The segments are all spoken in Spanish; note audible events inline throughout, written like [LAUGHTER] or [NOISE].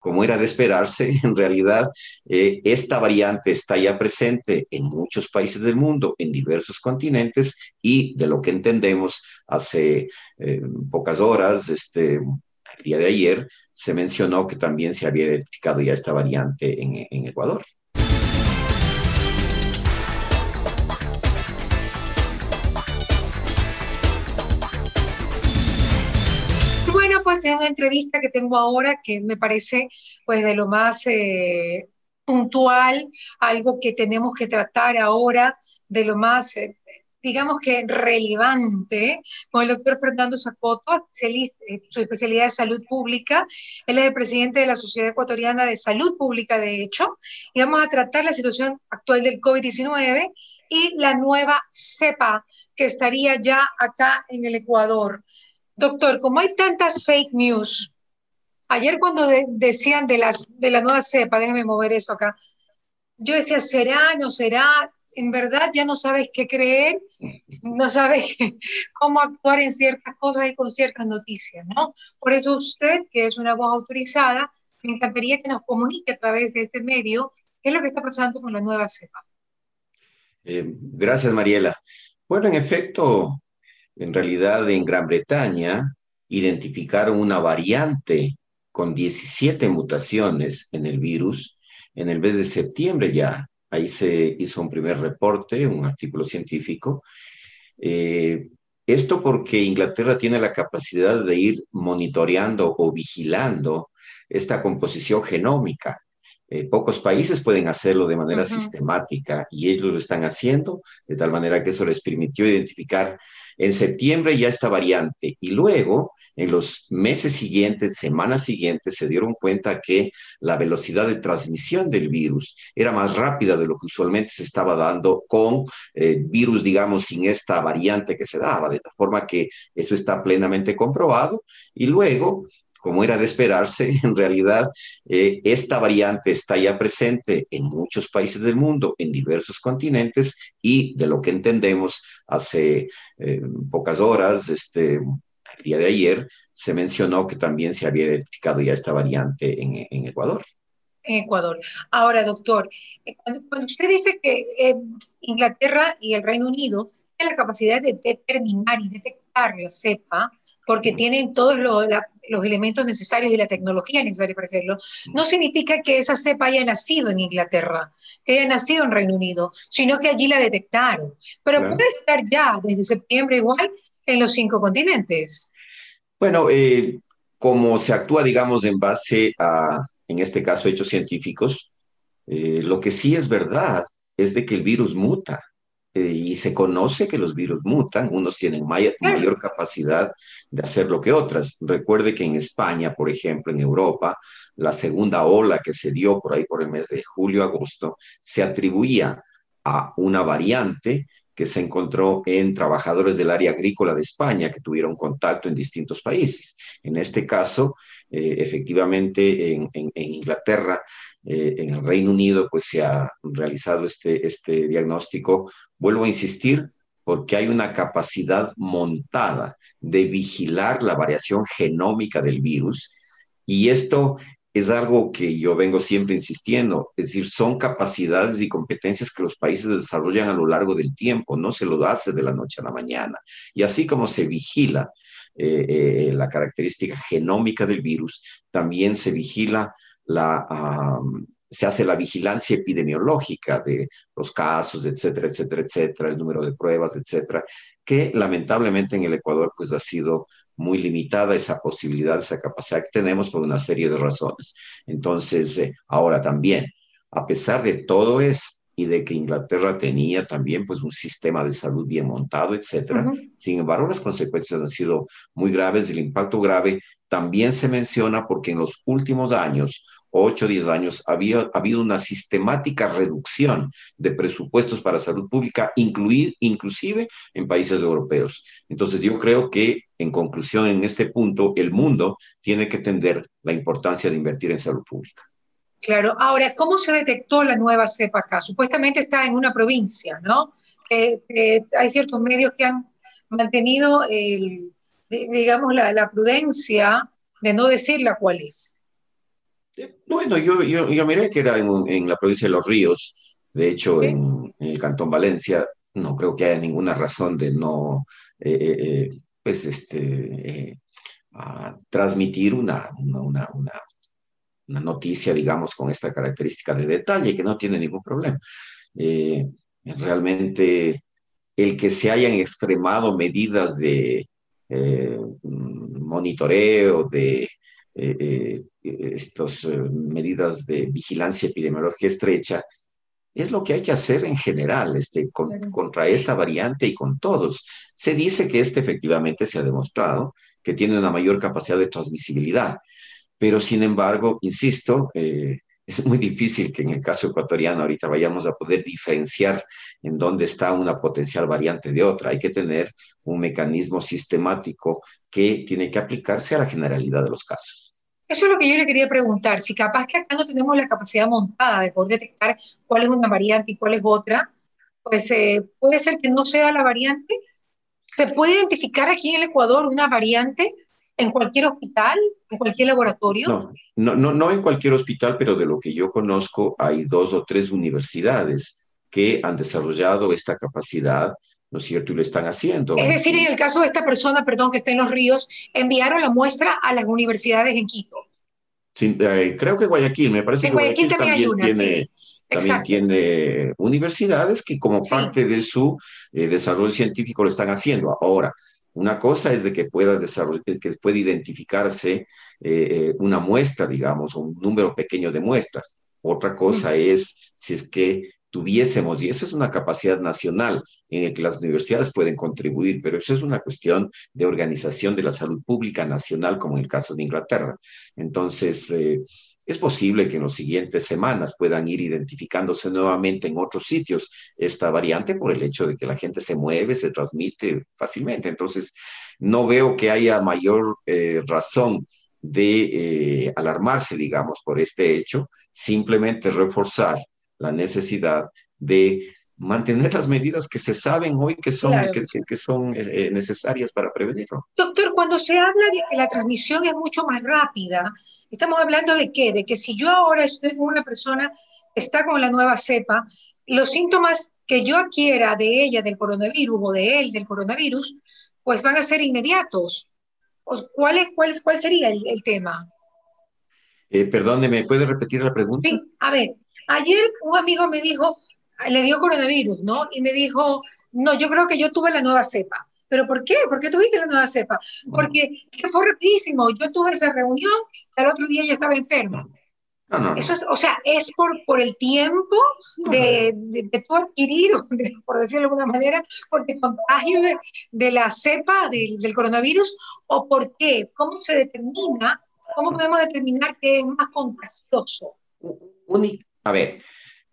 como era de esperarse, [LAUGHS] en realidad eh, esta variante está ya presente en muchos países del mundo, en diversos continentes, y de lo que entendemos hace eh, pocas horas, este, el día de ayer, se mencionó que también se había identificado ya esta variante en, en Ecuador. Es una entrevista que tengo ahora que me parece pues de lo más eh, puntual, algo que tenemos que tratar ahora, de lo más, eh, digamos que relevante, con el doctor Fernando Zacoto, eh, su especialidad de salud pública. Él es el presidente de la Sociedad Ecuatoriana de Salud Pública, de hecho, y vamos a tratar la situación actual del COVID-19 y la nueva cepa que estaría ya acá en el Ecuador. Doctor, como hay tantas fake news, ayer cuando decían de, las, de la nueva cepa, déjeme mover eso acá, yo decía, ¿será, no será? En verdad ya no sabes qué creer, no sabes [LAUGHS] cómo actuar en ciertas cosas y con ciertas noticias, ¿no? Por eso usted, que es una voz autorizada, me encantaría que nos comunique a través de este medio qué es lo que está pasando con la nueva cepa. Eh, gracias, Mariela. Bueno, en efecto, en realidad en Gran Bretaña identificaron una variante con 17 mutaciones en el virus en el mes de septiembre ya. Ahí se hizo un primer reporte, un artículo científico. Eh, esto porque Inglaterra tiene la capacidad de ir monitoreando o vigilando esta composición genómica. Eh, pocos países pueden hacerlo de manera sistemática y ellos lo están haciendo, de tal manera que eso les permitió identificar en septiembre ya esta variante y luego en los meses siguientes, semanas siguientes, se dieron cuenta que la velocidad de transmisión del virus era más rápida de lo que usualmente se estaba dando con eh, virus, digamos, sin esta variante que se daba, de tal forma que eso está plenamente comprobado. Y luego, como era de esperarse, [LAUGHS] en realidad eh, esta variante está ya presente en muchos países del mundo, en diversos continentes, y de lo que entendemos hace eh, pocas horas, este, el día de ayer, se mencionó que también se había identificado ya esta variante en, Ecuador. En Ecuador. Ahora, doctor, eh, cuando, usted dice que Inglaterra y el Reino Unido tienen la capacidad de determinar y detectar la cepa, porque tienen todos los, los elementos necesarios y la tecnología necesaria para hacerlo, no significa que esa cepa haya nacido en Inglaterra, que haya nacido en Reino Unido, sino que allí la detectaron. Pero puede estar ya desde septiembre igual en los cinco continentes. Bueno, eh, como se actúa, digamos, en base a, en este caso, hechos científicos, eh, lo que sí es verdad es de que el virus muta. Eh, y se conoce que los virus mutan, unos tienen mayor, capacidad de hacerlo que otras. Recuerde que en España, por ejemplo, en Europa, la segunda ola que se dio por ahí por el mes de julio-agosto se atribuía a una variante que se encontró en trabajadores del área agrícola de España que tuvieron contacto en distintos países. En este caso, eh, efectivamente, en, Inglaterra, eh, en el Reino Unido, pues se ha realizado este, este diagnóstico Vuelvo a insistir, porque hay una capacidad montada de vigilar la variación genómica del virus y esto es algo que yo vengo siempre insistiendo, es decir, son capacidades y competencias que los países desarrollan a lo largo del tiempo, no se lo hace de la noche a la mañana. Y así como se vigila eh, eh, la característica genómica del virus, también se vigila la, se hace la vigilancia epidemiológica de los casos, etcétera, etcétera, etcétera, el número de pruebas, etcétera, que lamentablemente en el Ecuador pues ha sido muy limitada esa posibilidad, esa capacidad que tenemos por una serie de razones. Entonces, eh, ahora también, a pesar de todo eso y de que Inglaterra tenía también pues un sistema de salud bien montado, etcétera, sin embargo las consecuencias han sido muy graves, el impacto grave también se menciona porque en los últimos años 8 o 10 años, había ha habido una sistemática reducción de presupuestos para salud pública, incluir, inclusive en países europeos. Entonces, yo creo que, en conclusión, en este punto, el mundo tiene que entender la importancia de invertir en salud pública. Claro, ahora, ¿cómo se detectó la nueva cepa acá? Supuestamente está en una provincia, ¿no? hay ciertos medios que han mantenido, digamos, la, la prudencia de no decir la cuál es. Bueno, yo, yo, miré que era en, la provincia de Los Ríos, de hecho en, el Cantón Valencia, no creo que haya ninguna razón de no, eh, eh, eh, pues, este, transmitir una, una, una, una, noticia, digamos, con esta característica de detalle, que no tiene ningún problema. realmente, el que se hayan extremado medidas de monitoreo, de estas medidas de vigilancia epidemiológica estrecha, es lo que hay que hacer en general este, contra esta variante y con todos. Se dice que este efectivamente se ha demostrado que tiene una mayor capacidad de transmisibilidad, pero sin embargo, insisto, eh, es muy difícil que en el caso ecuatoriano ahorita vayamos a poder diferenciar en dónde está una potencial variante de otra. Hay que tener un mecanismo sistemático que tiene que aplicarse a la generalidad de los casos. Eso es lo que yo le quería preguntar, si capaz que acá no tenemos la capacidad montada de poder detectar cuál es una variante y cuál es otra, pues eh, puede ser que no sea la variante. ¿Se puede identificar aquí en el Ecuador una variante en cualquier hospital, en cualquier laboratorio? No, no, no, no en cualquier hospital, pero de lo que yo conozco hay dos o tres universidades que han desarrollado esta capacidad ¿no es cierto? Y lo están haciendo. Es decir, en el caso de esta persona, perdón, que está en los ríos, enviaron la muestra a las universidades en Quito. Sí, eh, creo que Guayaquil, me parece que Guayaquil, también, hay una, tiene, también tiene universidades que como parte de su eh, desarrollo científico lo están haciendo. Ahora, una cosa es de que pueda, desarrollar, que pueda identificarse eh, una muestra, digamos, un número pequeño de muestras. Otra cosa es si es que tuviésemos, y eso es una capacidad nacional en la que las universidades pueden contribuir, pero eso es una cuestión de organización de la salud pública nacional, como en el caso de Inglaterra. Entonces, eh, es posible que en las siguientes semanas puedan ir identificándose nuevamente en otros sitios esta variante por el hecho de que la gente se mueve, se transmite fácilmente. Entonces, no veo que haya mayor eh, razón de eh, alarmarse, digamos, por este hecho, simplemente reforzar la necesidad de mantener las medidas que se saben hoy que son, que, son eh, eh, necesarias para prevenirlo. Doctor, cuando se habla de que la transmisión es mucho más rápida, estamos hablando de qué? De que si yo ahora estoy con una persona que está con la nueva cepa, los síntomas que yo adquiera de ella del coronavirus o de él del coronavirus, pues van a ser inmediatos. ¿Cuál, es, cuál, es, cuál sería el, tema? Eh, perdóneme, ¿puede repetir la pregunta? Sí, a ver, Ayer un amigo me dijo, le dio coronavirus, ¿no? Y me dijo, no, yo creo que yo tuve la nueva cepa. ¿Pero por qué? ¿Por qué tuviste la nueva cepa? Porque fue rapidísimo. Yo tuve esa reunión, al otro día ya estaba enfermo. Eso es, o sea, es por, por el tiempo de, de, tu adquirir, [LAUGHS] por decirlo de alguna manera, por el contagio de, de la cepa del, del, coronavirus, o por qué, cómo se determina, cómo podemos determinar que es más contagioso. A ver,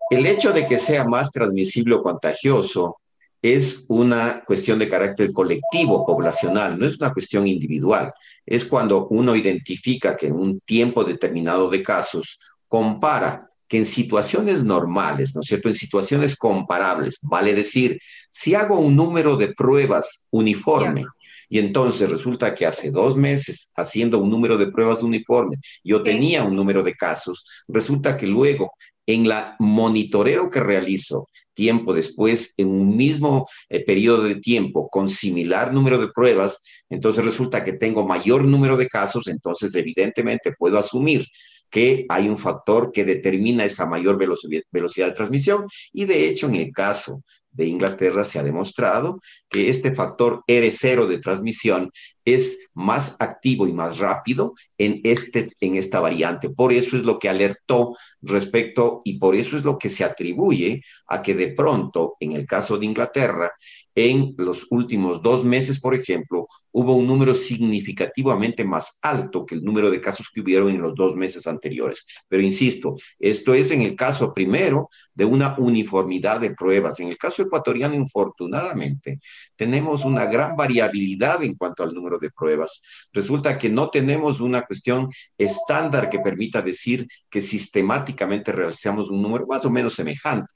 el hecho de que sea más transmisible o contagioso es una cuestión de carácter colectivo, poblacional, no es una cuestión individual. Es cuando uno identifica que en un tiempo determinado de casos compara que en situaciones normales, ¿no es cierto? En situaciones comparables, vale decir, si hago un número de pruebas uniforme, y entonces resulta que hace dos meses, haciendo un número de pruebas uniforme, yo tenía un número de casos, resulta que luego en la monitoreo que realizo tiempo después, en un mismo eh, periodo de tiempo, con similar número de pruebas, entonces resulta que tengo mayor número de casos, entonces evidentemente puedo asumir que hay un factor que determina esa mayor velocidad de transmisión. Y de hecho en el caso de Inglaterra se ha demostrado que este factor R0 de transmisión es más activo y más rápido en, este, en esta variante. Por eso es lo que alertó respecto y por eso es lo que se atribuye a que de pronto, en el caso de Inglaterra, en los últimos dos meses, por ejemplo, hubo un número significativamente más alto que el número de casos que hubieron en los dos meses anteriores. Pero insisto, esto es en el caso primero de una uniformidad de pruebas. En el caso ecuatoriano, infortunadamente, tenemos una gran variabilidad en cuanto al número de pruebas. Resulta que no tenemos una cuestión estándar que permita decir que sistemáticamente realizamos un número más o menos semejante.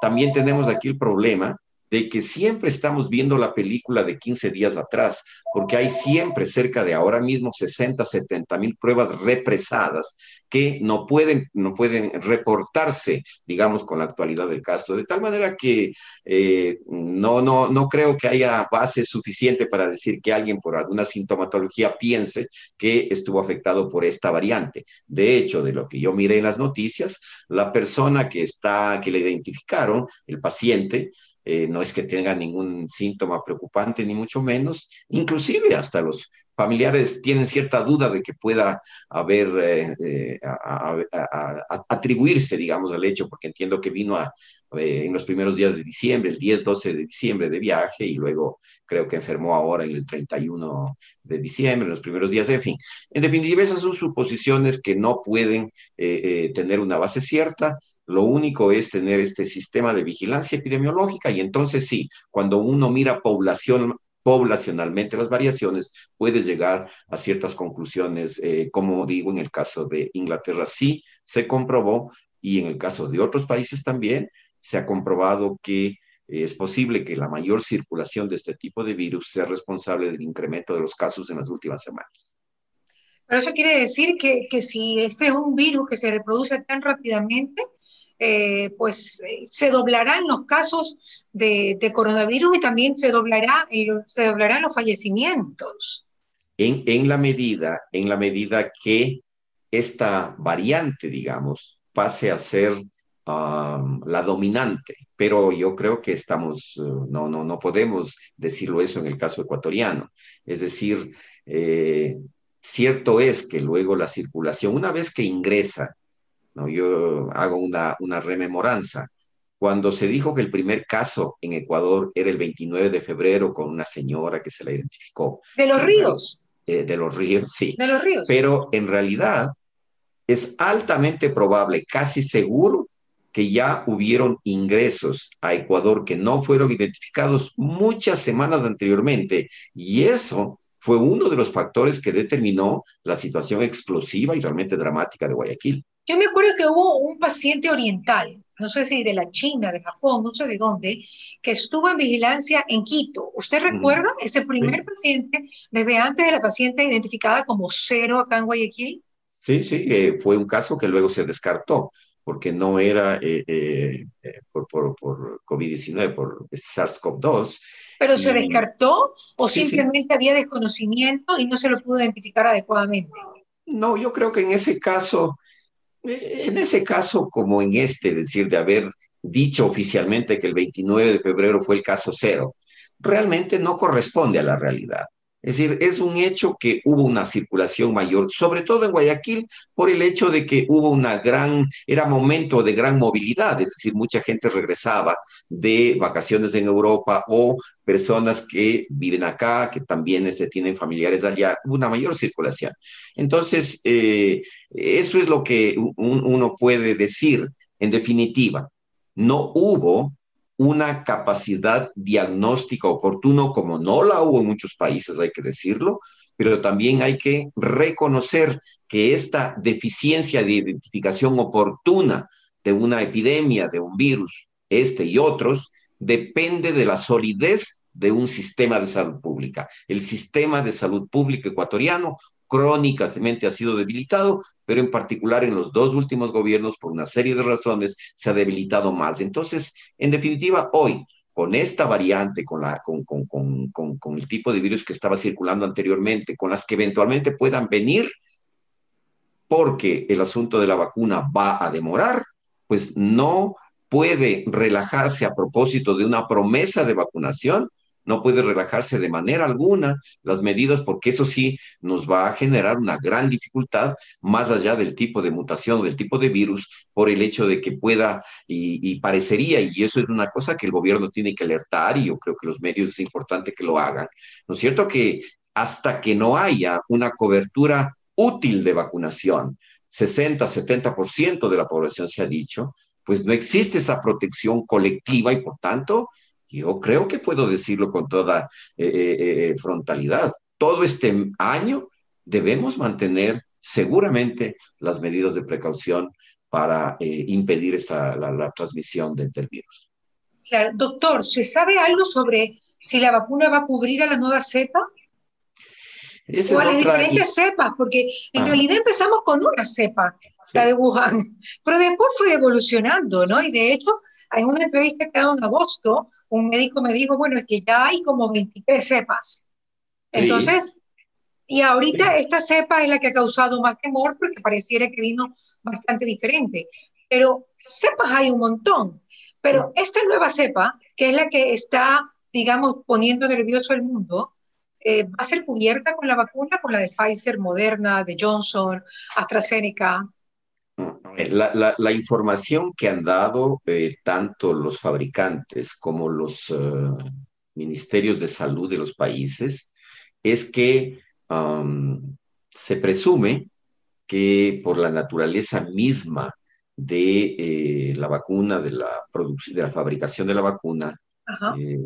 También tenemos aquí el problema de que siempre estamos viendo la película de 15 días atrás, porque hay siempre cerca de ahora mismo 60, 70 mil pruebas represadas que no pueden, no pueden reportarse, digamos, con la actualidad del caso, de tal manera que eh, no, no, no creo que haya base suficiente para decir que alguien por alguna sintomatología piense que estuvo afectado por esta variante. De hecho, de lo que yo miré en las noticias, la persona que está, que le identificaron, el paciente, eh, no es que tenga ningún síntoma preocupante, ni mucho menos, inclusive hasta los familiares tienen cierta duda de que pueda haber, eh, eh, atribuirse, digamos, al hecho, porque entiendo que vino en los primeros días de diciembre, el 10, 12 de diciembre de viaje, y luego creo que enfermó ahora en el 31 de diciembre, en los primeros días, en fin. En definitiva, esas son suposiciones que no pueden tener una base cierta lo único es tener este sistema de vigilancia epidemiológica y entonces sí, cuando uno mira población, poblacionalmente las variaciones, puedes llegar a ciertas conclusiones, eh, como digo, en el caso de Inglaterra sí se comprobó y en el caso de otros países también se ha comprobado que es posible que la mayor circulación de este tipo de virus sea responsable del incremento de los casos en las últimas semanas. Pero eso quiere decir que, que si este es un virus que se reproduce tan rápidamente, eh, pues eh, se doblarán los casos de, coronavirus y también se, doblará, se doblarán los fallecimientos. En, en, la medida, en la medida que esta variante, digamos, pase a ser la dominante, pero yo creo que estamos, no, no, no podemos decirlo eso en el caso ecuatoriano. Es decir, eh, cierto es que luego la circulación, una vez que ingresa ¿no? Yo hago una, una rememoranza. Cuando se dijo que el primer caso en Ecuador era el 29 de febrero con una señora que se la identificó. De los ríos. Eh, de los ríos, sí. De los ríos. Pero en realidad es altamente probable, casi seguro, que ya hubieron ingresos a Ecuador que no fueron identificados muchas semanas anteriormente. Y eso fue uno de los factores que determinó la situación explosiva y realmente dramática de Guayaquil. Yo me acuerdo que hubo un paciente oriental, no sé si de la China, de Japón, no sé de dónde, que estuvo en vigilancia en Quito. ¿Usted recuerda ese primer paciente desde antes de la paciente identificada como cero acá en Guayaquil? Sí, sí, eh, fue un caso que luego se descartó porque no era eh, eh, por, por, por COVID-19, por SARS-CoV-2. ¿Pero se descartó o simplemente había desconocimiento y no se lo pudo identificar adecuadamente? No, yo creo que en ese caso en ese caso, como en este, es decir, de haber dicho oficialmente que el 29 de febrero fue el caso cero, realmente no corresponde a la realidad. Es decir, es un hecho que hubo una circulación mayor, sobre todo en Guayaquil, por el hecho de que hubo una gran, era momento de gran movilidad, es decir, mucha gente regresaba de vacaciones en Europa o personas que viven acá, que también este, tienen familiares allá, una mayor circulación. Entonces, eh, eso es lo que uno puede decir en definitiva. No hubo una capacidad diagnóstica oportuno, como no la hubo en muchos países, hay que decirlo, pero también hay que reconocer que esta deficiencia de identificación oportuna de una epidemia, de un virus, este y otros, depende de la solidez de un sistema de salud pública. El sistema de salud pública ecuatoriano crónicamente ha sido debilitado, pero en particular en los dos últimos gobiernos, por una serie de razones, se ha debilitado más. Entonces, en definitiva, hoy, con esta variante, con, con, el tipo de virus que estaba circulando anteriormente, con las que eventualmente puedan venir, porque el asunto de la vacuna va a demorar, pues no puede relajarse a propósito de una promesa de vacunación, no puede relajarse de manera alguna las medidas porque eso sí nos va a generar una gran dificultad más allá del tipo de mutación del tipo de virus por el hecho de que pueda y, parecería, y eso es una cosa que el gobierno tiene que alertar y yo creo que los medios es importante que lo hagan, ¿no es cierto? Que hasta que no haya una cobertura útil de vacunación, 60, 70% de la población se ha dicho, pues no existe esa protección colectiva y por tanto yo creo que puedo decirlo con toda eh, eh, eh, frontalidad. Todo este año debemos mantener seguramente las medidas de precaución para impedir esta, la, transmisión del virus. Claro, doctor, ¿se sabe algo sobre si la vacuna va a cubrir a la nueva cepa? o a las diferentes cepas, porque en ah. realidad empezamos con una cepa, la de Wuhan, pero después fue evolucionando, ¿no? Y de hecho, en una entrevista que dado en agosto, un médico me dijo, bueno, es que ya hay como 23 cepas. Entonces, y ahorita esta cepa es la que ha causado más temor porque pareciera que vino bastante diferente. Pero cepas hay un montón. Pero esta nueva cepa, que es la que está, digamos, poniendo nervioso al mundo, eh, va a ser cubierta con la vacuna, con la de Pfizer, Moderna, de Johnson, AstraZeneca. La, la, información que han dado eh, tanto los fabricantes como los eh, ministerios de salud de los países es que se presume que por la naturaleza misma de la vacuna, de la, de la fabricación de la vacuna,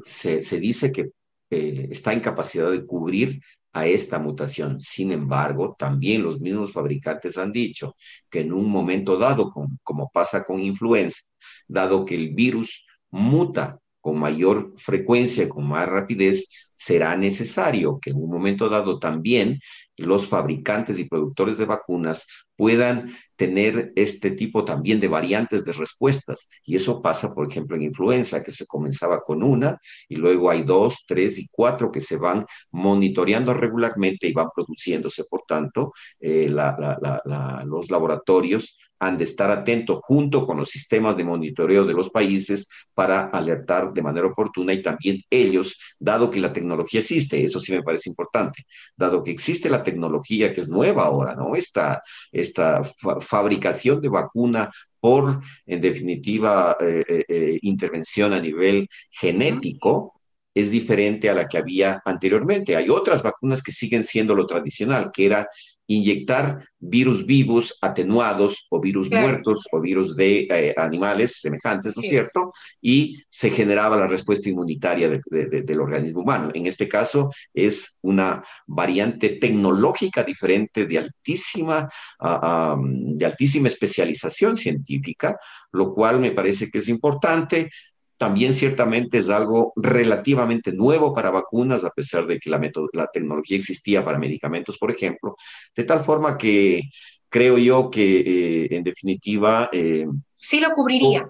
se, se, dice que eh, está en capacidad de cubrir a esta mutación. Sin embargo, también los mismos fabricantes han dicho que en un momento dado, como pasa con influenza, dado que el virus muta con mayor frecuencia, con más rapidez, será necesario que en un momento dado también los fabricantes y productores de vacunas puedan tener este tipo también de variantes de respuestas. Y eso pasa, por ejemplo, en influenza, que se comenzaba con una y luego hay dos, tres y cuatro que se van monitoreando regularmente y van produciéndose. Por tanto, eh, los laboratorios han de estar atentos junto con los sistemas de monitoreo de los países para alertar de manera oportuna y también ellos, dado que la tecnología existe, eso sí me parece importante, dado que existe la tecnología que es nueva ahora, ¿no? Esta, esta fabricación de vacuna por, en definitiva, eh, eh, eh, intervención a nivel genético, es diferente a la que había anteriormente. Hay otras vacunas que siguen siendo lo tradicional, que era inyectar virus vivos atenuados o virus muertos o virus de eh, animales semejantes, ¿no es cierto? Y se generaba la respuesta inmunitaria del organismo humano. En este caso es una variante tecnológica diferente de altísima, de altísima especialización científica, lo cual me parece que es importante también ciertamente es algo relativamente nuevo para vacunas, a pesar de que la, la tecnología existía para medicamentos, por ejemplo, de tal forma que creo yo que eh, en definitiva... Eh, sí lo cubriría.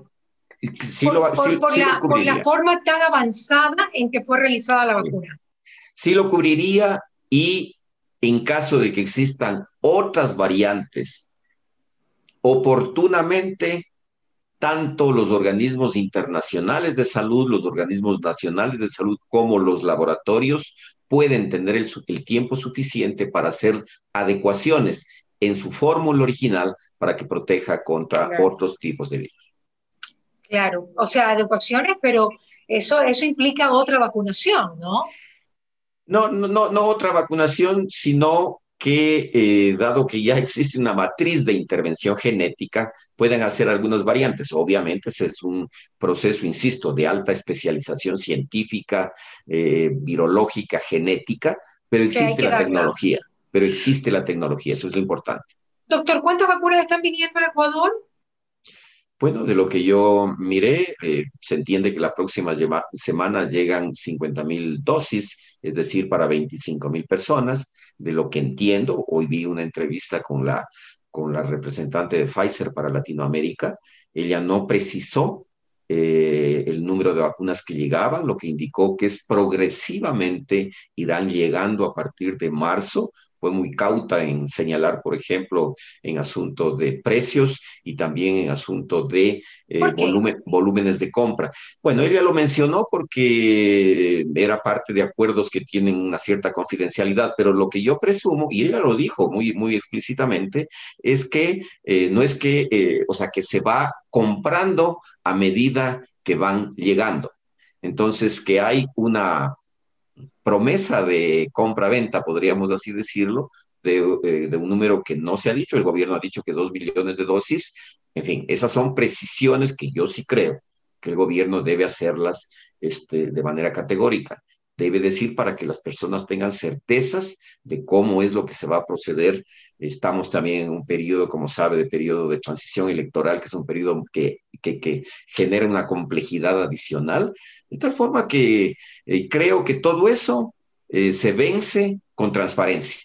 Sí lo, por, la, por, la, forma tan avanzada en que fue realizada la vacuna. Sí lo cubriría y en caso de que existan otras variantes, oportunamente tanto los organismos internacionales de salud, los organismos nacionales de salud, como los laboratorios pueden tener el, tiempo suficiente para hacer adecuaciones en su fórmula original para que proteja contra otros tipos de virus. Claro, o sea, adecuaciones, pero eso, eso implica otra vacunación, ¿no? No, no, no, no otra vacunación, sino que, eh, dado que ya [LAUGHS] existe una matriz de intervención genética, pueden hacer algunas variantes. Obviamente, ese es un proceso, insisto, de alta especialización científica, eh, virológica, genética, pero existe la tecnología. Pero existe la tecnología, eso es lo importante. Doctor, ¿cuántas vacunas están viniendo al Ecuador? Bueno, de lo que yo miré, eh, se entiende que la próxima semana llegan 50 mil dosis, es decir, para 25 mil personas. De lo que entiendo, hoy vi una entrevista con la, con la representante de Pfizer para Latinoamérica. Ella no precisó eh, el número de vacunas que llegaban, lo que indicó que es progresivamente irán llegando a partir de marzo fue muy cauta en señalar, por ejemplo, en asuntos de precios y también en asuntos de eh, volúmenes de compra. Bueno, ella lo mencionó porque era parte de acuerdos que tienen una cierta confidencialidad, pero lo que yo presumo, y ella lo dijo muy, muy explícitamente, es que eh, no es que, eh, o sea, que se va comprando a medida que van llegando. Entonces, que hay una promesa de compra-venta, podríamos así decirlo, eh, de, un número que no se ha dicho. El gobierno ha dicho que dos millones de dosis. En fin, esas son precisiones que yo sí creo que el gobierno debe hacerlas este, de manera categórica. Debe decir para que las personas tengan certezas de cómo es lo que se va a proceder. Estamos también en un periodo, como sabe, de periodo de transición electoral, que es un periodo que, que, que genera una complejidad adicional, de tal forma que eh, creo que todo eso eh, se vence con transparencia.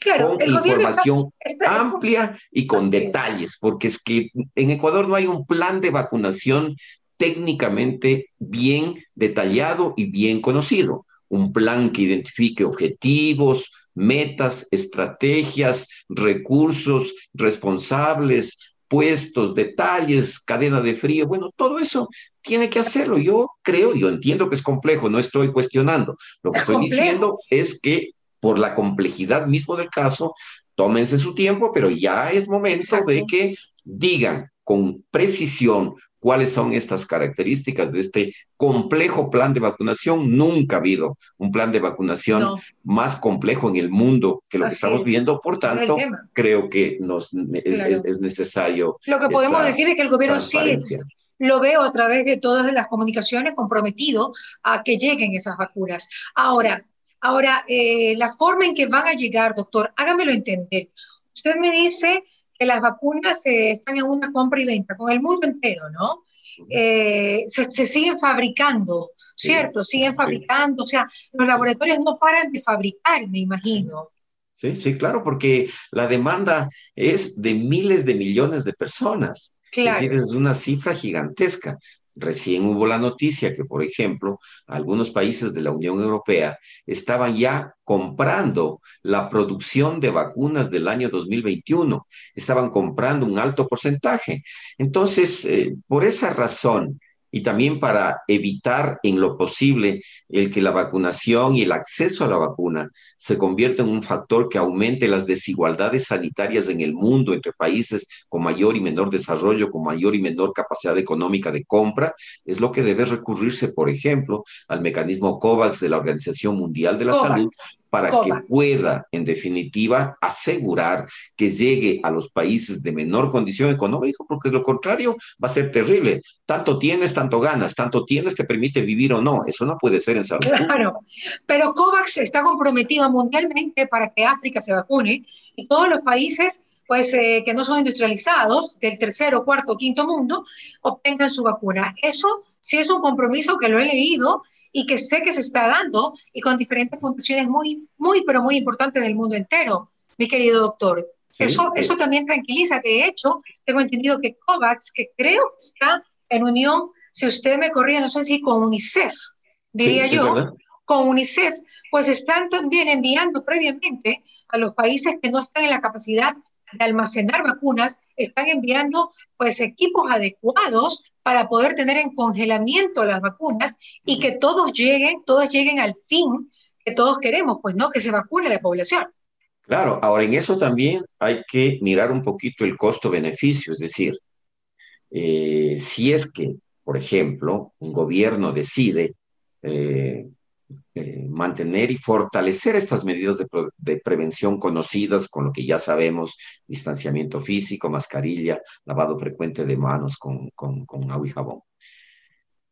Claro, con información amplia y con detalles, porque es que en Ecuador no hay un plan de vacunación técnicamente bien detallado y bien conocido. Un plan que identifique objetivos, metas, estrategias, recursos, responsables, puestos, detalles, cadena de frío. Bueno, todo eso tiene que hacerlo. Yo creo, yo entiendo que es complejo, no estoy cuestionando. Lo que estoy diciendo es que por la complejidad mismo del caso, tómense su tiempo, pero ya es momento de que digan con precisión cuáles son estas características de este complejo plan de vacunación. Nunca ha habido un plan de vacunación más complejo en el mundo que lo que estamos viendo. Por tanto, creo que nos, es, necesario. Lo que podemos decir es que el gobierno sí lo veo a través de todas las comunicaciones comprometido a que lleguen esas vacunas. Ahora, ahora eh, la forma en que van a llegar, doctor, hágamelo entender. Usted me dice que las vacunas eh, están en una compra y venta con el mundo entero, ¿no? Eh, se, siguen fabricando, ¿cierto? Siguen fabricando, o sea, los laboratorios no paran de fabricar, me imagino. Sí, sí, claro, porque la demanda es de miles de millones de personas. Claro. Es decir, es una cifra gigantesca. Recién hubo la noticia que, por ejemplo, algunos países de la Unión Europea estaban ya comprando la producción de vacunas del año 2021, estaban comprando un alto porcentaje. Entonces, eh, por esa razón, y también para evitar en lo posible el que la vacunación y el acceso a la vacuna se convierta en un factor que aumente las desigualdades sanitarias en el mundo entre países con mayor y menor desarrollo, con mayor y menor capacidad económica de compra, es lo que debe recurrirse, por ejemplo, al mecanismo COVAX de la Organización Mundial de la Salud para que pueda, en definitiva, asegurar que llegue a los países de menor condición económica, porque de lo contrario va a ser terrible. Tanto tienes, tanto ganas, tanto tienes te permite vivir o no. Eso no puede ser en salud. Claro, pero COVAX está comprometido mundialmente para que África se vacune y todos los países pues eh, que no son industrializados, del tercero, cuarto, quinto mundo, obtengan su vacuna. Eso sí es un compromiso que lo he leído y que sé que se está dando y con diferentes fundaciones muy, muy, pero muy importantes del mundo entero, mi querido doctor. Eso, eso también tranquiliza. De hecho, tengo entendido que COVAX, que creo que está en unión, si usted me corría, no sé si con UNICEF, diría yo, con UNICEF, pues están también enviando previamente a los países que no están en la capacidad de almacenar vacunas, están enviando pues equipos adecuados para poder tener en congelamiento las vacunas y que todos lleguen, todas lleguen al fin que todos queremos, pues no, que se vacune la población. Claro, ahora en eso también hay que mirar un poquito el costo-beneficio, es decir, eh, si es que, por ejemplo, un gobierno decide eh, eh, mantener y fortalecer estas medidas de, prevención conocidas con lo que ya sabemos, distanciamiento físico, mascarilla, lavado frecuente de manos con, con, con agua y jabón.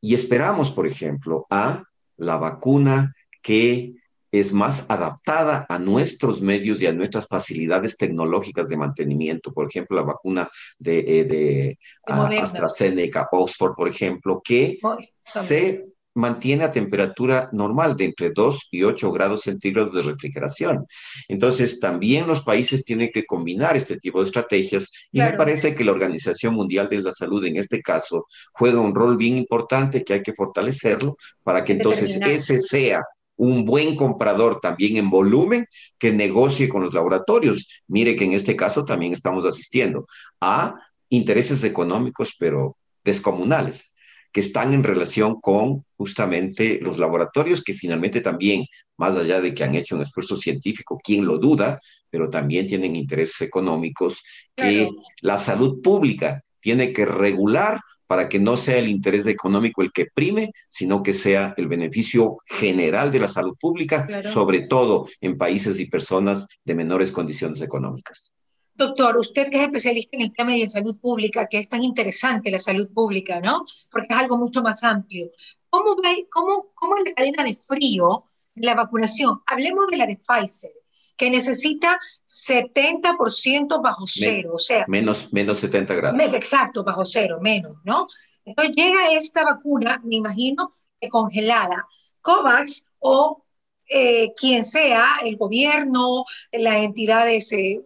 Y esperamos, por ejemplo, a la vacuna que es más adaptada a nuestros medios y a nuestras facilidades tecnológicas de mantenimiento. Por ejemplo, la vacuna de, eh, de, AstraZeneca, Oxford, por ejemplo, que se mantiene a temperatura normal de entre 2 y 8 grados centígrados de refrigeración. Entonces, también los países tienen que combinar este tipo de estrategias y me parece que la Organización Mundial de la Salud en este caso juega un rol bien importante que hay que fortalecerlo para que entonces ese sea un buen comprador también en volumen que negocie con los laboratorios. Mire que en este caso también estamos asistiendo a intereses económicos, pero descomunales que están en relación con justamente los laboratorios que finalmente también, más allá de que han hecho un esfuerzo científico, quien lo duda, pero también tienen intereses económicos que la salud pública tiene que regular para que no sea el interés económico el que prime, sino que sea el beneficio general de la salud pública, sobre todo en países y personas de menores condiciones económicas. Doctor, usted que es especialista en el tema de salud pública, que es tan interesante la salud pública, ¿no? Porque es algo mucho más amplio. ¿Cómo, va, cómo, cómo es la cadena de frío de la vacunación? Hablemos de la de Pfizer. que necesita 70% bajo cero, o sea. Menos, menos 70 grados. Exacto, bajo cero, menos, ¿no? Entonces llega esta vacuna, me imagino, congelada. COVAX o eh, quien sea, el gobierno, las entidades, eh,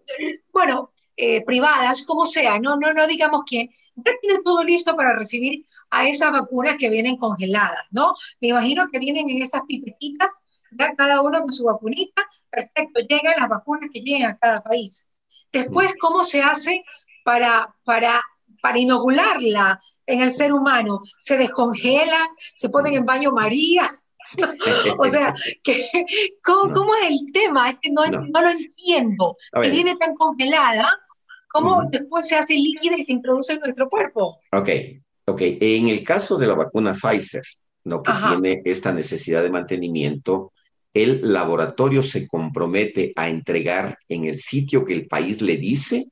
bueno, eh, privadas, como sea, no, no, no digamos quién, ya tiene todo listo para recibir a esas vacunas que vienen congeladas, ¿no? Me imagino que vienen en esas pipetitas, ya cada uno con su vacunita, perfecto, llegan las vacunas que lleguen a cada país. Después, ¿cómo se hace para, para, para inocularla en el ser humano? ¿Se descongelan? ¿Se ponen en baño María? [LAUGHS] o sea, ¿cómo, es el tema? Es que no, lo entiendo. Si viene tan congelada, ¿Cómo después se hace líquida y se introduce en nuestro cuerpo? Ok, ok. En el caso de la vacuna Pfizer, ¿no? que tiene esta necesidad de mantenimiento, el laboratorio se compromete a entregar en el sitio que el país le dice,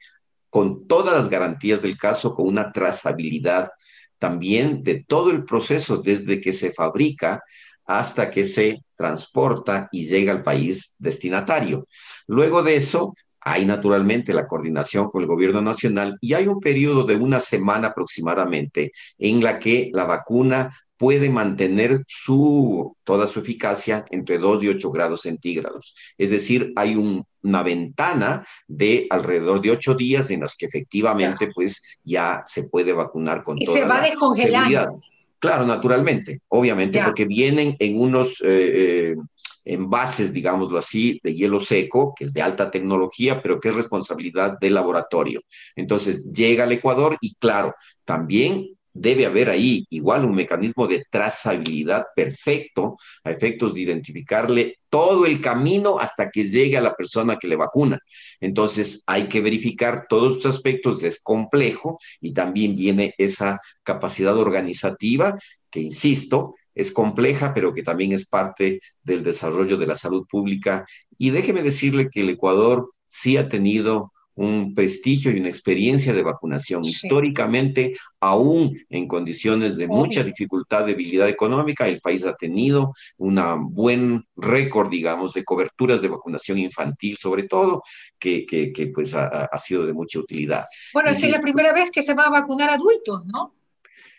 con todas las garantías del caso, con una trazabilidad también de todo el proceso, desde que se fabrica hasta que se transporta y llega al país destinatario. Luego de eso, hay naturalmente la coordinación con el gobierno nacional y hay un periodo de una semana aproximadamente en la que la vacuna puede mantener su, toda su eficacia entre 2 y 8 grados centígrados. Es decir, hay una ventana de alrededor de 8 días en las que efectivamente pues ya se puede vacunar con y toda se va descongelando. Claro, naturalmente, obviamente, porque vienen en unos eh, eh, envases, digámoslo así, de hielo seco, que es de alta tecnología, pero que es responsabilidad del laboratorio. Entonces, llega al Ecuador y claro, también debe haber ahí igual un mecanismo de trazabilidad perfecto a efectos de identificarle todo el camino hasta que llegue a la persona que le vacuna. Entonces hay que verificar todos estos aspectos, es complejo y también viene esa capacidad organizativa que, insisto, es compleja, pero que también es parte del desarrollo de la salud pública. Y déjeme decirle que el Ecuador sí ha tenido un prestigio y una experiencia de vacunación. Históricamente, aún en condiciones de mucha dificultad, debilidad económica, el país ha tenido un buen récord, digamos, de coberturas de vacunación infantil, sobre todo, que, que, pues ha, sido de mucha utilidad. Bueno, es la primera vez que se va a vacunar adultos, ¿no?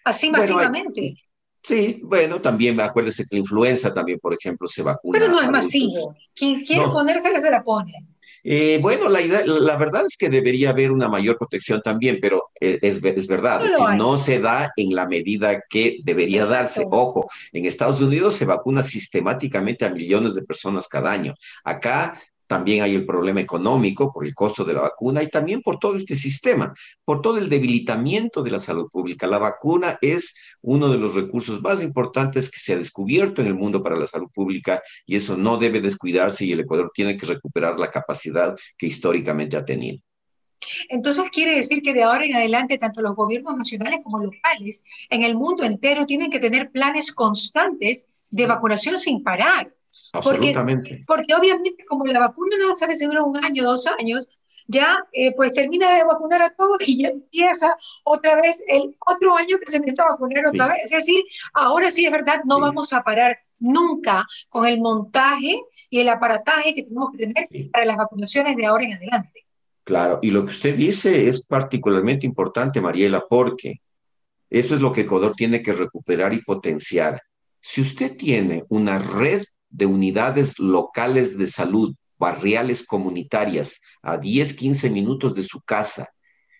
Así masivamente. Sí, bueno, también acuérdese que la influenza también, por ejemplo, se vacuna. Pero no es masivo. Quien quiere ponérsela se la pone. Eh, bueno, la, idea, la verdad es que debería haber una mayor protección también, pero eh, es, es, verdad, no, no se da en la medida que debería darse. Ojo, en Estados Unidos se vacuna sistemáticamente a millones de personas cada año. Acá también hay el problema económico por el costo de la vacuna y también por todo este sistema, por todo el debilitamiento de la salud pública. La vacuna es uno de los recursos más importantes que se ha descubierto en el mundo para la salud pública y eso no debe descuidarse y el Ecuador tiene que recuperar la capacidad que históricamente ha tenido. Entonces quiere decir que de ahora en adelante tanto los gobiernos nacionales como locales en el mundo entero tienen que tener planes constantes de vacunación sin parar porque, porque obviamente como la vacuna no sabe si dura un año, dos años, ya eh, pues termina de vacunar a todos y ya empieza otra vez el otro año que se necesita vacunar otra vez. Es decir, ahora sí es verdad, no vamos a parar nunca con el montaje y el aparataje que tenemos que tener para las vacunaciones de ahora en adelante. Claro, y lo que usted dice es particularmente importante, Mariela, porque eso es lo que Ecuador tiene que recuperar y potenciar. Si usted tiene una red de unidades locales de salud, barriales comunitarias, a 10, 15 minutos de su casa.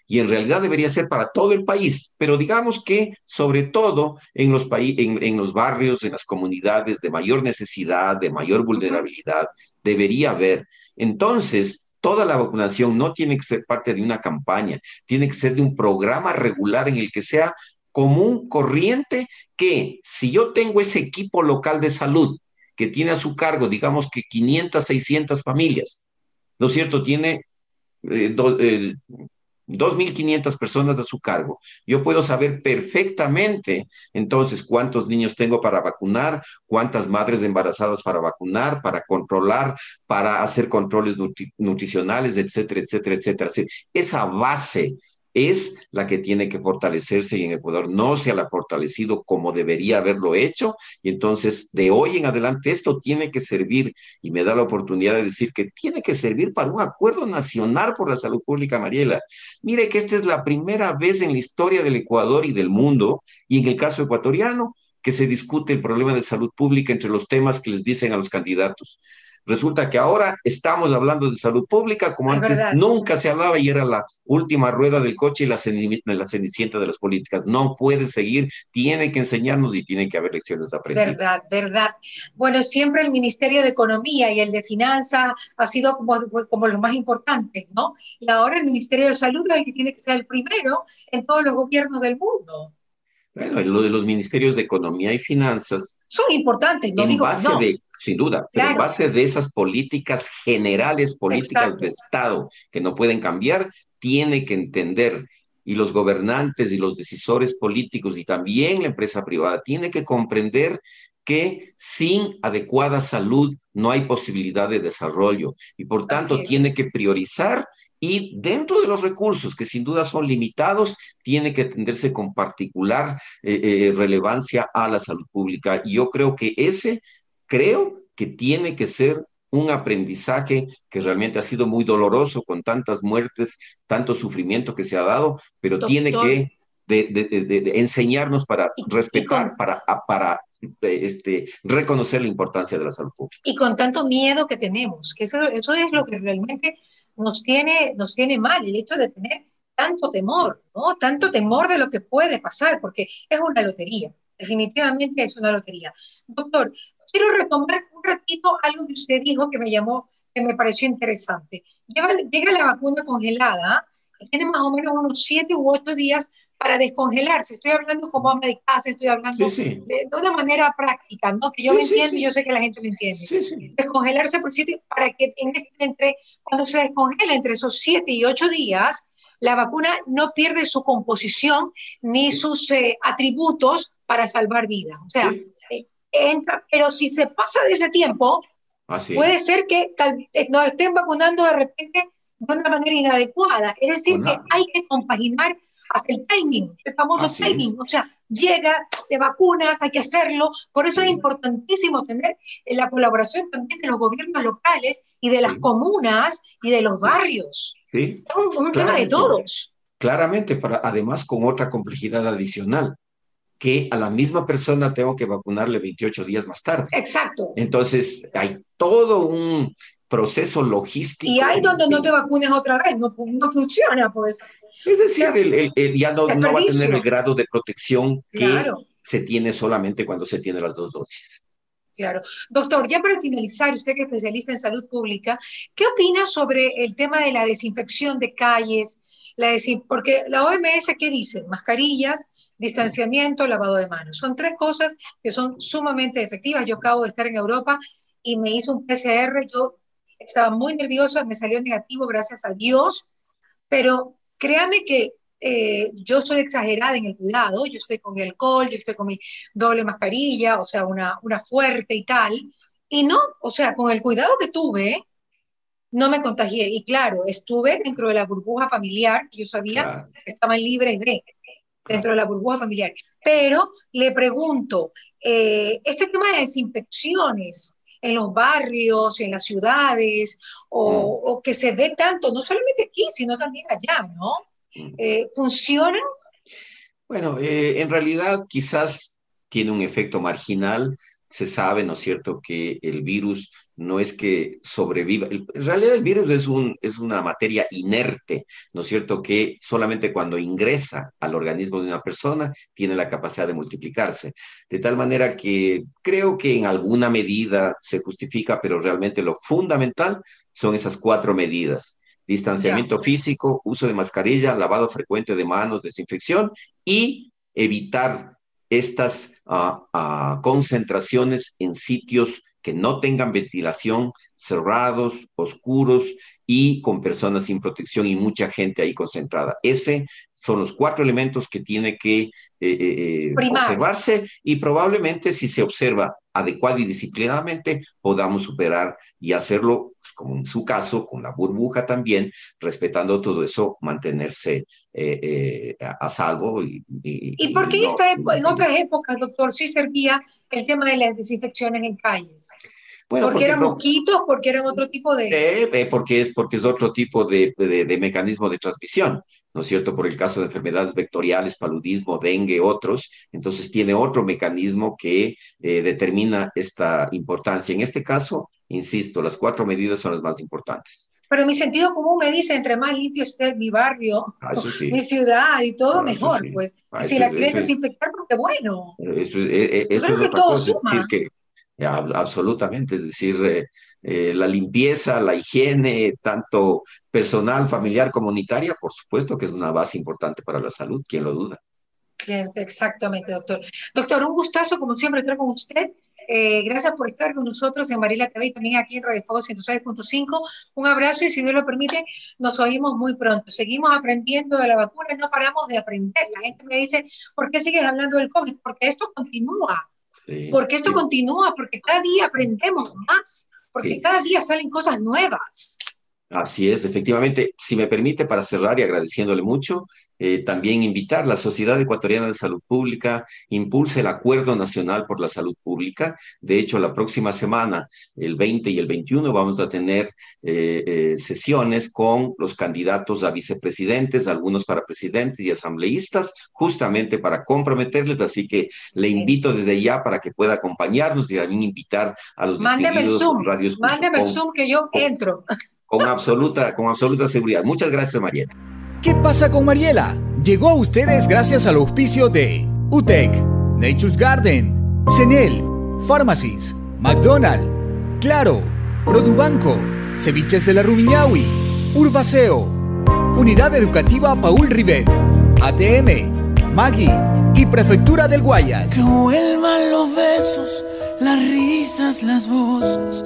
Y en realidad debería ser para todo el país, pero digamos que sobre todo en los, en, en los barrios, en las comunidades de mayor necesidad, de mayor vulnerabilidad, debería haber. Entonces, toda la vacunación no tiene que ser parte de una campaña, tiene que ser de un programa regular en el que sea común, corriente, que si yo tengo ese equipo local de salud que tiene a su cargo, digamos que 500, 600 familias, ¿no es cierto? Tiene eh, 2.500 personas a su cargo. Yo puedo saber perfectamente entonces cuántos niños tengo para vacunar, cuántas madres embarazadas para vacunar, para controlar, para hacer controles nutricionales, etcétera, etcétera, etcétera. Esa base es la que tiene que fortalecerse y en Ecuador no se ha fortalecido como debería haberlo hecho. Y entonces, de hoy en adelante, esto tiene que servir, y me da la oportunidad de decir que tiene que servir para un acuerdo nacional por la salud pública, Mariela. Mire que esta es la primera vez en la historia del Ecuador y del mundo, y en el caso ecuatoriano, que se discute el problema de salud pública entre los temas que les dicen a los candidatos. Resulta que ahora estamos hablando de salud pública como antes nunca se hablaba y era la última rueda del coche y la, la cenicienta de las políticas. No puede seguir, tiene que enseñarnos y tiene que haber lecciones de aprendizaje. Verdad, verdad. Bueno, siempre el Ministerio de Economía y el de Finanzas ha sido como, como los más importantes, ¿no? Y ahora el Ministerio de Salud es el que tiene que ser el primero en todos los gobiernos del mundo. Bueno, lo de los ministerios de Economía y Finanzas. Son importantes, no en digo base de sin duda, pero en base de esas políticas generales, políticas de Estado que no pueden cambiar, tiene que entender y los gobernantes y los decisores políticos y también la empresa privada tiene que comprender que sin adecuada salud no hay posibilidad de desarrollo y por tanto tiene que priorizar y dentro de los recursos, que sin duda son limitados, tiene que atenderse con particular eh, eh, relevancia a la salud pública. Y yo creo que ese creo que tiene que ser un aprendizaje que realmente ha sido muy doloroso con tantas muertes, tanto sufrimiento que se ha dado, pero tiene que de, enseñarnos para respetar, para, para este, reconocer la importancia de la salud pública. Y con tanto miedo que tenemos, que eso, eso es lo que realmente nos tiene, nos tiene mal, el hecho de tener tanto temor, ¿no? Tanto temor de lo que puede pasar, porque es una lotería, definitivamente es una lotería. Doctor, quiero retomar un ratito algo que usted dijo que me llamó, que me pareció interesante. Llega, la vacuna congelada, tiene más o menos unos siete u ocho días para descongelarse. Estoy hablando como ama de casa, estoy hablando De, una manera práctica, ¿no? Que yo me entiendo y yo sé que la gente me entiende. Descongelarse por siete, para que en este, entre, cuando se descongela entre esos siete y ocho días, la vacuna no pierde su composición ni sus eh, atributos para salvar vidas. O sea, entra, pero si se pasa de ese tiempo, puede ser que tal, eh, nos estén vacunando de repente de una manera inadecuada. Es decir, que hay que compaginar hasta el timing, el famoso timing. O sea, llega, de vacunas, hay que hacerlo. Por eso es importantísimo tener la colaboración también de los gobiernos locales y de las comunas y de los barrios. Es un, tema de todos. Claramente, para, además con otra complejidad adicional que a la misma persona tengo que vacunarle 28 días más tarde. Exacto. Entonces, hay todo un proceso logístico. Y hay donde no te vacunes otra vez, no, no funciona, pues. Es decir, el, el, ya no, no, va a tener el grado de protección que se tiene solamente cuando se tiene las dos dosis. Claro. Doctor, ya para finalizar, usted que es especialista en salud pública, ¿qué opina sobre el tema de la desinfección de calles? La porque la OMS, ¿qué dice? Mascarillas, distanciamiento, lavado de manos. Son tres cosas que son sumamente efectivas. Yo acabo de estar en Europa y me hizo un PCR, yo estaba muy nerviosa, me salió negativo, gracias a Dios, pero créame que eh, yo soy exagerada en el cuidado, yo estoy con mi alcohol, yo estoy con mi doble mascarilla, o sea, una, una fuerte y tal, y no, o sea, con el cuidado que tuve, no me contagié. Y claro, estuve dentro de la burbuja familiar, yo sabía que estaban libres de dentro de la burbuja familiar. Pero le pregunto, eh, este tema de desinfecciones en los barrios, en las ciudades, o, mm. que se ve tanto, no solamente aquí, sino también allá, ¿no? Mm. Eh, ¿Funcionan? Bueno, eh, en realidad quizás tiene un efecto marginal. Se sabe, ¿no es cierto?, que el virus no es que sobreviva. En realidad el virus es, un, es una materia inerte, ¿no es cierto? Que solamente cuando ingresa al organismo de una persona tiene la capacidad de multiplicarse. De tal manera que creo que en alguna medida se justifica, pero realmente lo fundamental son esas cuatro medidas. Distanciamiento físico, uso de mascarilla, lavado frecuente de manos, desinfección y evitar estas ah, ah, concentraciones en sitios que no tengan ventilación, cerrados, oscuros y con personas sin protección y mucha gente ahí concentrada. Ese son los cuatro elementos que tiene que eh, eh, eh, observarse y probablemente si se observa adecuado y disciplinadamente podamos superar y hacerlo como en su caso, con la burbuja también, respetando todo eso, mantenerse eh, a, salvo. ¿Y, y, por qué en otras épocas, doctor, sí servía el tema de las desinfecciones en calles? Porque, eran mosquitos, porque eran otro tipo de... Eh, porque, es, porque es otro tipo de, de, mecanismo de transmisión, ¿no es cierto? Por el caso de enfermedades vectoriales, paludismo, dengue, otros, entonces tiene otro mecanismo que eh, determina esta importancia. En este caso, insisto, las cuatro medidas son las más importantes. Pero mi sentido común me dice, entre más limpio esté mi barrio, ah, [LAUGHS] mi ciudad y todo, ah, mejor. Pues ah, si la quieres desinfectar, porque bueno. Eso, eh, creo que todo suma. que, absolutamente, es decir, eh, eh, la limpieza, la higiene, tanto personal, familiar, comunitaria, por supuesto que es una base importante para la salud, ¿quién lo duda? Exactamente, doctor. Doctor, un gustazo, como siempre, estar con usted. Eh, gracias por estar con nosotros en Marila TV y también aquí en Radio Fuego 106.5. Un abrazo y si Dios lo permite, nos oímos muy pronto. Seguimos aprendiendo de la vacuna, no paramos de aprender. La gente me dice, ¿por qué sigues hablando del COVID? Porque esto continúa porque esto continúa, porque cada día aprendemos más, porque cada día salen cosas nuevas. Así es, efectivamente. Si me permite, para cerrar y agradeciéndole mucho, eh, también invitar a la Sociedad Ecuatoriana de Salud Pública, impulse el Acuerdo Nacional por la Salud Pública. De hecho, la próxima semana, el 20 y el 21, vamos a tener eh, eh, sesiones con los candidatos a vicepresidentes, algunos para presidentes y asambleístas, justamente para comprometerles. Así que le invito desde ya para que pueda acompañarnos y también invitar a los Mándeme el Zoom, mándeme el Zoom que yo entro. Con absoluta, con absoluta seguridad. Muchas gracias, Mariela. ¿Qué pasa con Mariela? Llegó a ustedes gracias al auspicio de UTEC, Nature's Garden, Senel, Pharmacies, McDonald's, Claro, Produbanco, Ceviches de la Rumiñahui, Urbaceo, Unidad Educativa Paul Rivet, ATM, Maggi y Prefectura del Guayas. Que vuelvan los besos, las risas, las voces